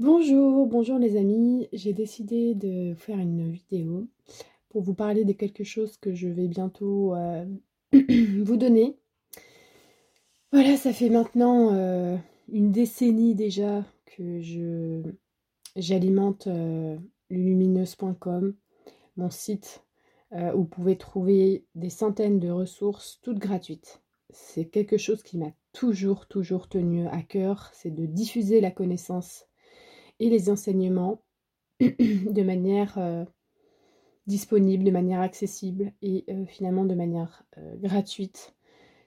Bonjour, bonjour les amis. J'ai décidé de faire une vidéo pour vous parler de quelque chose que je vais bientôt euh, vous donner. Voilà, ça fait maintenant euh, une décennie déjà que j'alimente euh, lumineuse.com, mon site où vous pouvez trouver des centaines de ressources toutes gratuites. C'est quelque chose qui m'a toujours, toujours tenu à cœur, c'est de diffuser la connaissance et les enseignements de manière euh, disponible, de manière accessible et euh, finalement de manière euh, gratuite.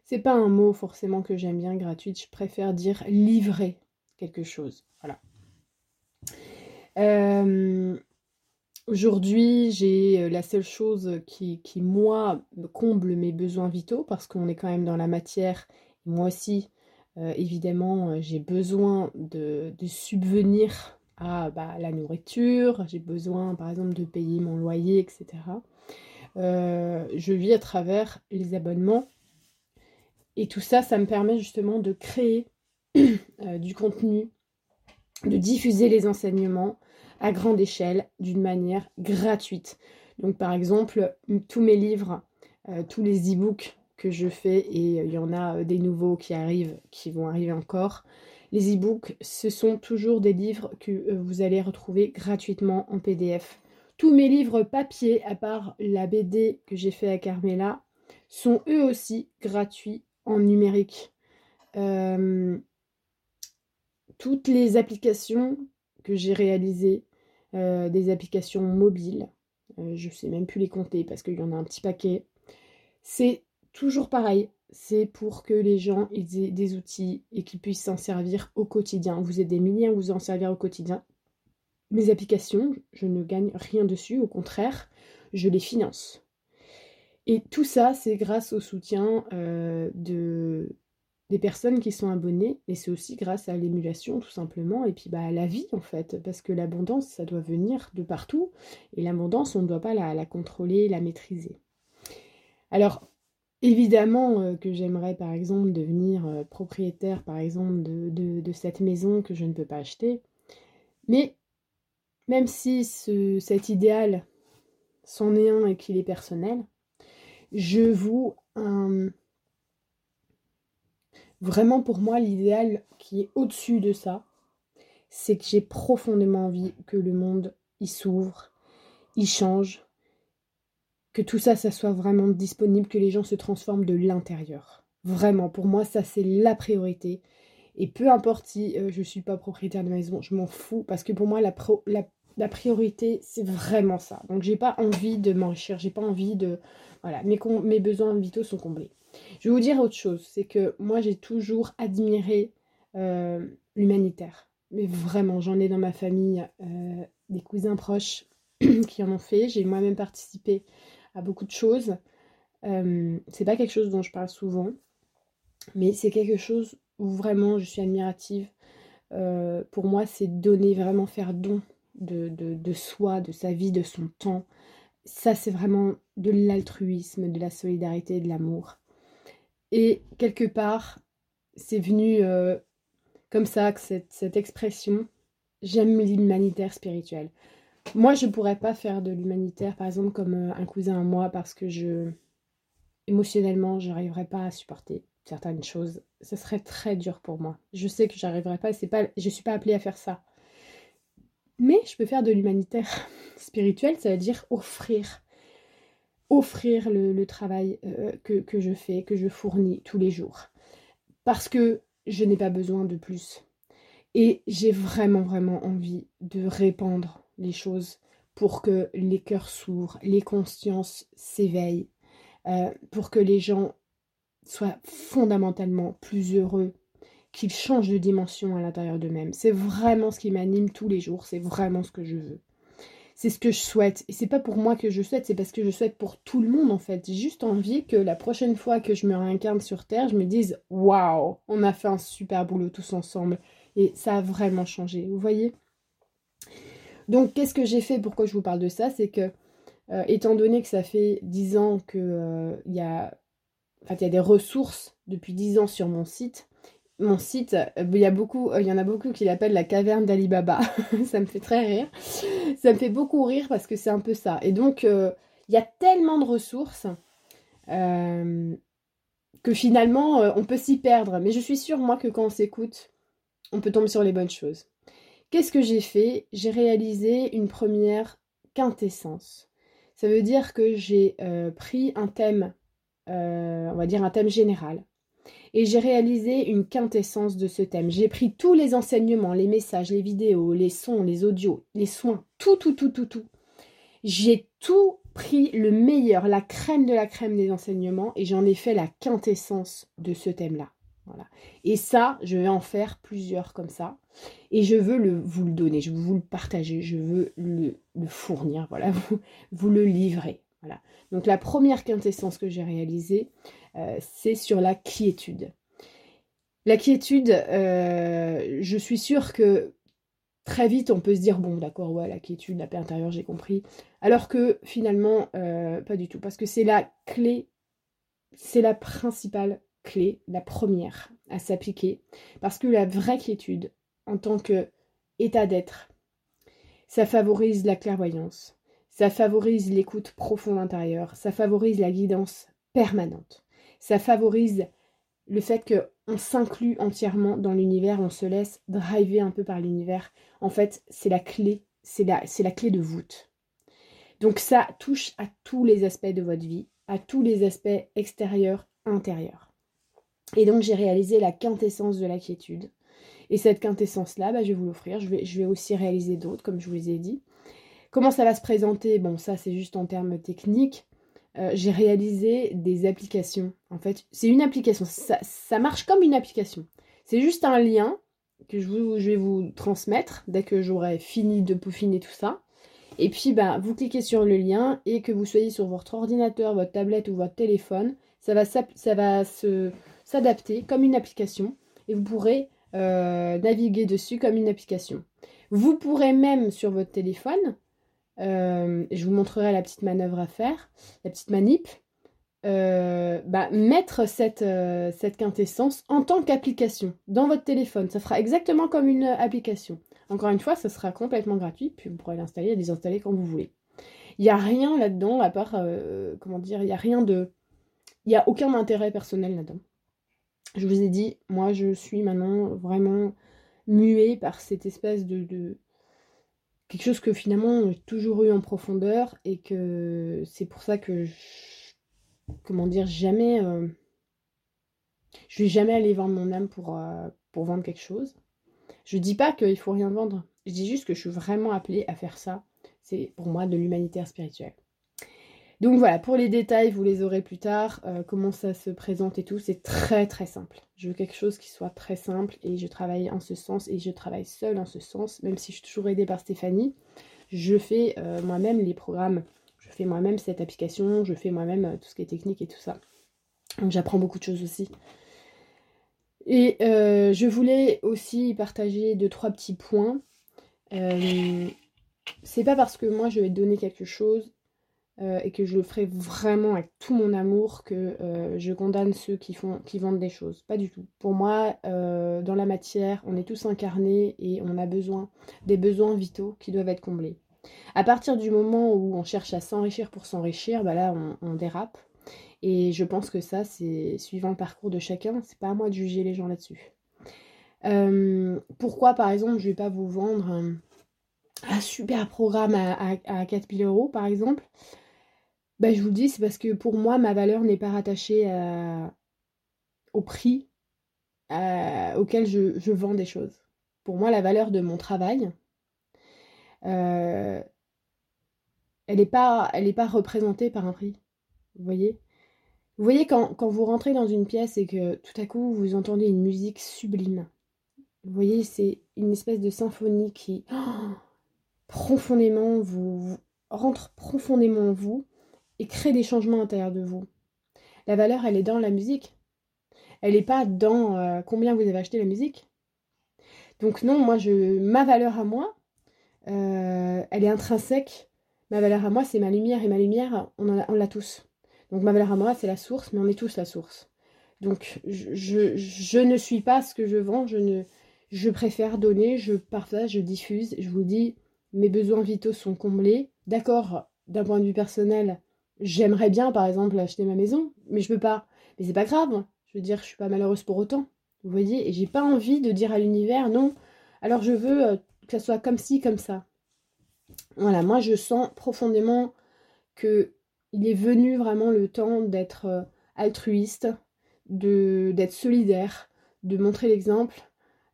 C'est pas un mot forcément que j'aime bien, gratuite, je préfère dire livrer quelque chose. Voilà. Aujourd'hui, j'ai la seule chose qui, qui, moi, comble mes besoins vitaux, parce qu'on est quand même dans la matière. Moi aussi, évidemment, j'ai besoin de subvenir bah, la nourriture, j'ai besoin par exemple de payer mon loyer, etc. Euh, je vis à travers les abonnements. Et tout ça, ça me permet justement de créer euh, du contenu, de diffuser les enseignements à grande échelle d'une manière gratuite. Donc par exemple, tous mes livres, euh, tous les e-books que je fais, et il y en a des nouveaux qui arrivent, qui vont arriver encore, les e-books, ce sont toujours des livres que euh, vous allez retrouver gratuitement en PDF. Tous mes livres papier, à part la BD que j'ai fait à Carmela, sont eux aussi gratuits en numérique. Euh, toutes les applications que j'ai réalisées, euh, des applications mobiles, je ne sais même plus les compter parce qu'il y en a un petit paquet, c'est toujours pareil c'est pour que les gens aient des outils et qu'ils puissent s'en servir au quotidien. Vous êtes des milliers à vous en servir au quotidien. Mes applications, je ne gagne rien dessus, au contraire, je les finance. Et tout ça, c'est grâce au soutien euh, de, des personnes qui sont abonnées, et c'est aussi grâce à l'émulation, tout simplement, et puis bah, à la vie, en fait, parce que l'abondance, ça doit venir de partout, et l'abondance, on ne doit pas la, la contrôler, la maîtriser. Alors, Évidemment euh, que j'aimerais par exemple devenir euh, propriétaire par exemple de, cette maison que je ne peux pas acheter. Mais même si cet idéal s'en est un et qu'il est personnel, je vous vraiment pour moi l'idéal qui est au-dessus de ça, c'est que j'ai profondément envie que le monde y s'ouvre, y change, que tout ça, ça soit vraiment disponible, que les gens se transforment de l'intérieur. Vraiment, pour moi, ça c'est la priorité. Et peu importe si euh, je ne suis pas propriétaire de maison, je m'en fous, parce que pour moi, la, la, priorité, c'est vraiment ça. Donc, j'ai pas envie de m'enrichir, j'ai pas envie de. Voilà, mes, mes besoins vitaux sont comblés. Je vais vous dire autre chose, c'est que moi, j'ai toujours admiré euh, l'humanitaire. Mais vraiment, j'en ai dans ma famille euh, des cousins proches qui en ont fait. J'ai moi-même participé à beaucoup de choses. Euh, c'est pas quelque chose dont je parle souvent, mais c'est quelque chose où vraiment je suis admirative. Euh, pour moi, c'est donner, vraiment faire don de, soi, de sa vie, de son temps. Ça, c'est vraiment de l'altruisme, de la solidarité, de l'amour. Et quelque part, c'est venu euh, comme ça, que cette, cette expression, j'aime l'humanitaire spirituel. Moi, je pourrais pas faire de l'humanitaire, par exemple, comme euh, un cousin à moi, parce que je. émotionnellement, je n'arriverais pas à supporter certaines choses. Ce serait très dur pour moi. Je sais que j'arriverai pas, c'est pas, je suis pas appelée à faire ça. Mais je peux faire de l'humanitaire spirituel, ça veut dire offrir. Offrir le, travail euh, que, que je fais, que je fournis tous les jours. Parce que je n'ai pas besoin de plus. Et j'ai vraiment, vraiment envie de répandre les choses pour que les cœurs s'ouvrent, les consciences s'éveillent, euh, pour que les gens soient fondamentalement plus heureux, qu'ils changent de dimension à l'intérieur d'eux-mêmes. C'est vraiment ce qui m'anime tous les jours, c'est vraiment ce que je veux. C'est ce que je souhaite. Et c'est pas pour moi que je souhaite, c'est parce que je souhaite pour tout le monde en fait. J'ai juste envie que la prochaine fois que je me réincarne sur Terre, je me dise Waouh, on a fait un super boulot tous ensemble. Et ça a vraiment changé. Vous voyez? Donc, qu'est-ce que j'ai fait? Pourquoi je vous parle de ça? C'est que, euh, étant donné que ça fait 10 ans qu'il euh, y, a, des ressources depuis 10 ans sur mon site, mon site, il y, a beaucoup, il y en a beaucoup qui l'appellent la caverne d'Alibaba. ça me fait très rire. Ça me fait beaucoup rire parce que c'est un peu ça. Et donc, il y a tellement de ressources que finalement, on peut s'y perdre. Mais je suis sûre, moi, que quand on s'écoute, on peut tomber sur les bonnes choses. Qu'est-ce que j'ai fait? J'ai réalisé une première quintessence. Ça veut dire que j'ai pris un thème, on va dire un thème général, et j'ai réalisé une quintessence de ce thème. J'ai pris tous les enseignements, les messages, les vidéos, les sons, les audios, les soins, tout, tout, tout, tout, tout. J'ai tout pris le meilleur, la crème de la crème des enseignements et j'en ai fait la quintessence de ce thème-là. Et ça, je vais en faire plusieurs comme ça. Et je veux le, vous le donner, je veux vous le partager, je veux le, fournir, voilà, vous, le livrer. Voilà. Donc la première quintessence que j'ai réalisée, euh, c'est sur la quiétude. La quiétude, euh, je suis sûre que très vite on peut se dire bon d'accord ouais la quiétude, la paix intérieure j'ai compris, alors que finalement euh, pas du tout parce que c'est la clé, c'est la principale clé, la première à s'appliquer parce que la vraie quiétude en tant que état d'être, ça favorise la clairvoyance, ça favorise l'écoute profonde intérieure, ça favorise la guidance permanente ça favorise le fait qu'on s'inclut entièrement dans l'univers, on se laisse driver un peu par l'univers. En fait, c'est la clé, c'est la, la clé de voûte. Donc ça touche à tous les aspects de votre vie, à tous les aspects extérieurs, intérieurs. Et donc j'ai réalisé la quintessence de la quiétude. Et cette quintessence-là, bah, je vais vous l'offrir. Je vais, je vais aussi réaliser d'autres, comme je vous les ai dit. Comment ça va se présenter? Bon, ça c'est juste en termes techniques. Euh, j'ai réalisé des applications. En fait, c'est une application. Ça, marche comme une application. C'est juste un lien que je, vais vous transmettre dès que j'aurai fini de peaufiner tout ça. Et puis, ben, vous cliquez sur le lien et que vous soyez sur votre ordinateur, votre tablette ou votre téléphone, ça va, ça va s'adapter comme une application et vous pourrez euh, naviguer dessus comme une application. Vous pourrez même sur votre téléphone euh, je vous montrerai la petite manœuvre à faire, la petite manip, euh, bah, mettre cette, quintessence en tant qu'application dans votre téléphone. Ça sera exactement comme une application. Encore une fois, ça sera complètement gratuit, puis vous pourrez l'installer et désinstaller quand vous voulez. Il n'y a rien là-dedans, à part, comment dire, il n'y a rien de... Il n'y a aucun intérêt personnel là-dedans. Je vous ai dit, moi je suis maintenant vraiment muée par cette espèce de quelque chose que finalement j'ai toujours eu en profondeur et que c'est pour ça que je, comment dire jamais euh, je vais jamais aller vendre mon âme pour, euh, pour vendre quelque chose. Je dis pas qu'il faut rien vendre. Je dis juste que je suis vraiment appelée à faire ça. C'est pour moi de l'humanitaire spirituel donc voilà, pour les détails, vous les aurez plus tard, euh, comment ça se présente et tout, c'est très très simple. Je veux quelque chose qui soit très simple et je travaille en ce sens et je travaille seule en ce sens, même si je suis toujours aidée par Stéphanie. Je fais euh, moi-même les programmes, je fais moi-même cette application, je fais moi-même euh, tout ce qui est technique et tout ça. Donc j'apprends beaucoup de choses aussi. Et je voulais aussi partager deux, trois petits points. c'est pas parce que moi je vais te donner quelque chose euh, et que je le ferai vraiment avec tout mon amour que euh, je condamne ceux qui, font, qui vendent des choses. Pas du tout. Pour moi, euh, dans la matière, on est tous incarnés et on a besoin des besoins vitaux qui doivent être comblés. À partir du moment où on cherche à s'enrichir pour s'enrichir, bah là on, dérape. Et je pense que ça, c'est suivant le parcours de chacun, c'est pas à moi de juger les gens là-dessus. pourquoi, par exemple, je vais pas vous vendre un, super programme à, à, 4000 euros, par exemple, bah, je vous le dis, c'est parce que pour moi, ma valeur n'est pas rattachée au prix auquel je, vends des choses. Pour moi, la valeur de mon travail, euh, elle n'est pas, pas représentée par un prix. Vous voyez? Vous voyez, quand, vous rentrez dans une pièce et que tout à coup, vous entendez une musique sublime. Vous voyez, c'est une espèce de symphonie qui, profondément, vous rentre profondément en vous et crée des changements à l'intérieur de vous. La valeur, elle est dans la musique. Elle n'est pas dans euh, combien vous avez acheté la musique. Donc non, moi, je, ma valeur à moi, euh, elle est intrinsèque. Ma valeur à moi, c'est ma lumière. Et ma lumière, on, l'a tous. Donc ma valeur à moi, c'est la source, mais on est tous la source. Donc je, je, ne suis pas ce que je vends, je ne je préfère donner, je partage, je diffuse, je vous dis mes besoins vitaux sont comblés. D'accord, d'un point de vue personnel, j'aimerais bien par exemple acheter ma maison, mais je peux pas. Mais c'est pas grave. Je veux dire, je suis pas malheureuse pour autant. Vous voyez, et j'ai pas envie de dire à l'univers non. Alors je veux euh, que ça soit comme ci, comme ça. Voilà, moi je sens profondément que il est venu vraiment le temps d'être euh, altruiste, d'être solidaire, de montrer l'exemple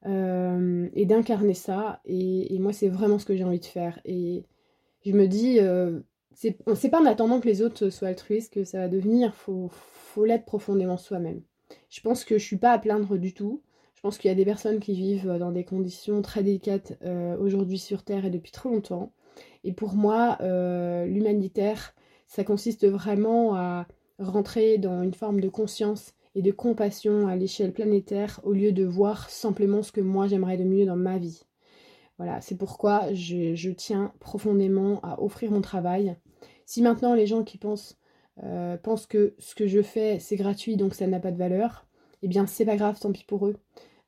euh, et d'incarner ça. Et, moi, c'est vraiment ce que j'ai envie de faire. Et je me dis, c'est pas en attendant que les autres soient altruistes que ça va devenir. Faut, faut l'être profondément soi-même. Je pense que je suis pas à plaindre du tout. Je pense qu'il y a des personnes qui vivent dans des conditions très délicates euh, aujourd'hui sur Terre et depuis trop longtemps. Et pour moi, l'humanitaire, ça consiste vraiment à rentrer dans une forme de conscience et de compassion à l'échelle planétaire au lieu de voir simplement ce que moi j'aimerais de mieux dans ma vie. Voilà, c'est pourquoi je, tiens profondément à offrir mon travail. Si maintenant les gens qui pensent, euh, pensent que ce que je fais c'est gratuit donc ça n'a pas de valeur, eh bien c'est pas grave, tant pis pour eux.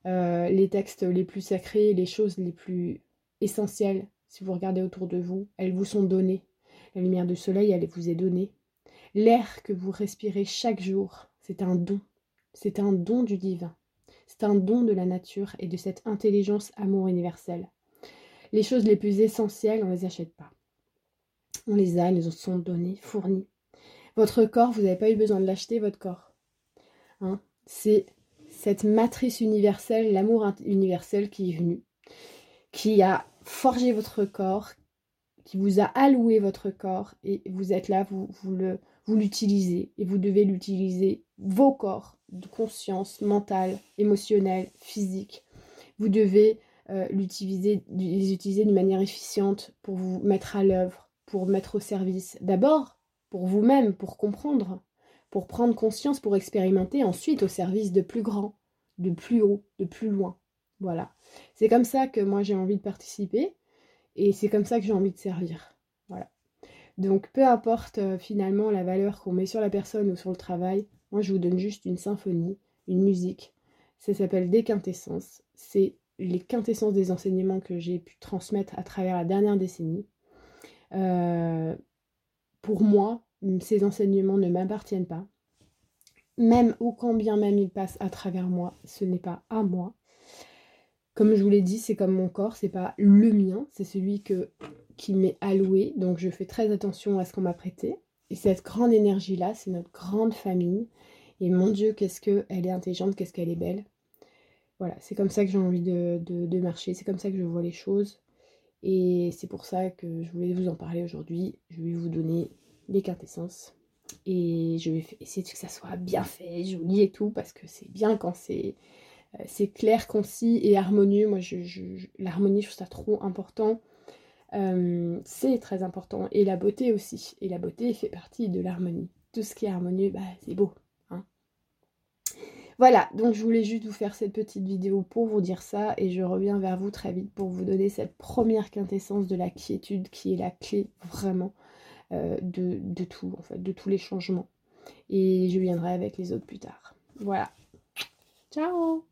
Euh, les textes les plus sacrés, les choses les plus essentielles, si vous regardez autour de vous, elles vous sont données. La lumière du soleil, elle vous est donnée. L'air que vous respirez chaque jour, c'est un don. C'est un don du divin. C'est un don de la nature et de cette intelligence amour universel. Les choses les plus essentielles, on ne les achète pas. On les a, elles nous sont données, fournies. Votre corps, vous n'avez pas eu besoin de l'acheter, votre corps. Hein C'est cette matrice universelle, l'amour universel qui est venu, qui a forgé votre corps, qui vous a alloué votre corps, et vous êtes là, vous, l'utilisez, et vous devez l'utiliser, vos corps, de conscience mentale, émotionnelle, physique. Vous devez euh, les utiliser d'une manière efficiente pour vous mettre à l'œuvre, pour mettre au service. D'abord, pour vous-même, pour comprendre, pour prendre conscience, pour expérimenter, ensuite au service de plus grand, de plus haut, de plus loin. Voilà. C'est comme ça que moi j'ai envie de participer et c'est comme ça que j'ai envie de servir. Voilà. Donc peu importe euh, finalement la valeur qu'on met sur la personne ou sur le travail, moi, je vous donne juste une symphonie, une musique. Ça s'appelle Des quintessences. C'est les quintessences des enseignements que j'ai pu transmettre à travers la dernière décennie. Euh, pour moi, ces enseignements ne m'appartiennent pas. Même ou quand bien même ils passent à travers moi, ce n'est pas à moi. Comme je vous l'ai dit, c'est comme mon corps, c'est pas le mien, c'est celui qui m'est alloué. Donc je fais très attention à ce qu'on m'a prêté. Et cette grande énergie-là, c'est notre grande famille. Et mon Dieu, qu'est-ce qu'elle est intelligente, qu'est-ce qu'elle est belle. Voilà, c'est comme ça que j'ai envie de, marcher, c'est comme ça que je vois les choses. Et c'est pour ça que je voulais vous en parler aujourd'hui. Je vais vous donner les quintessences. Et je vais essayer que ça soit bien fait, joli et tout, parce que c'est bien quand c'est euh, clair, concis et harmonieux. Moi, je, l'harmonie, je trouve ça trop important. Euh, c'est très important. Et la beauté aussi. Et la beauté fait partie de l'harmonie. Tout ce qui est harmonieux, bah, c'est beau. Voilà, donc je voulais juste vous faire cette petite vidéo pour vous dire ça. Et je reviens vers vous très vite pour vous donner cette première quintessence de la quiétude qui est la clé vraiment euh, de, de tout, en fait, de tous les changements. Et je viendrai avec les autres plus tard. Voilà. Ciao